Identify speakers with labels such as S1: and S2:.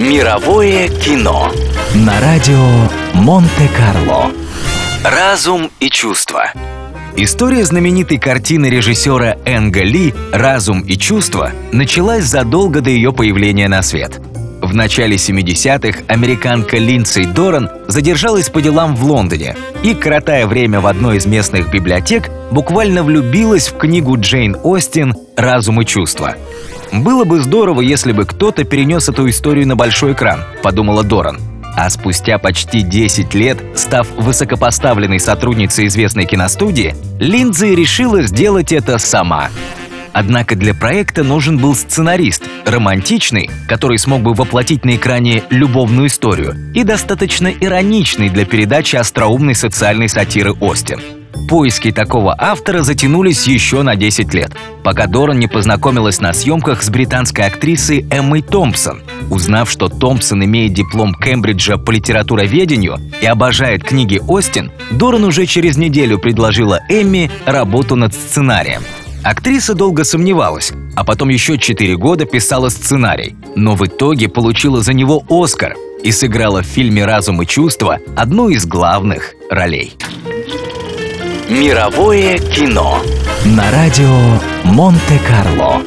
S1: Мировое кино на радио Монте-Карло. Разум и чувства. История знаменитой картины режиссера Энга Ли «Разум и чувства» началась задолго до ее появления на свет. В начале 70-х американка Линдсей Доран задержалась по делам в Лондоне и, коротая время в одной из местных библиотек, буквально влюбилась в книгу Джейн Остин «Разум и чувства». «Было бы здорово, если бы кто-то перенес эту историю на большой экран», — подумала Доран. А спустя почти 10 лет, став высокопоставленной сотрудницей известной киностудии, Линдзи решила сделать это сама. Однако для проекта нужен был сценарист, романтичный, который смог бы воплотить на экране любовную историю, и достаточно ироничный для передачи остроумной социальной сатиры Остин. Поиски такого автора затянулись еще на 10 лет, пока Доран не познакомилась на съемках с британской актрисой Эммой Томпсон. Узнав, что Томпсон имеет диплом Кембриджа по литературоведению и обожает книги Остин, Доран уже через неделю предложила Эмми работу над сценарием. Актриса долго сомневалась, а потом еще 4 года писала сценарий, но в итоге получила за него Оскар и сыграла в фильме «Разум и чувства» одну из главных ролей. Мировое кино на радио Монте-Карло.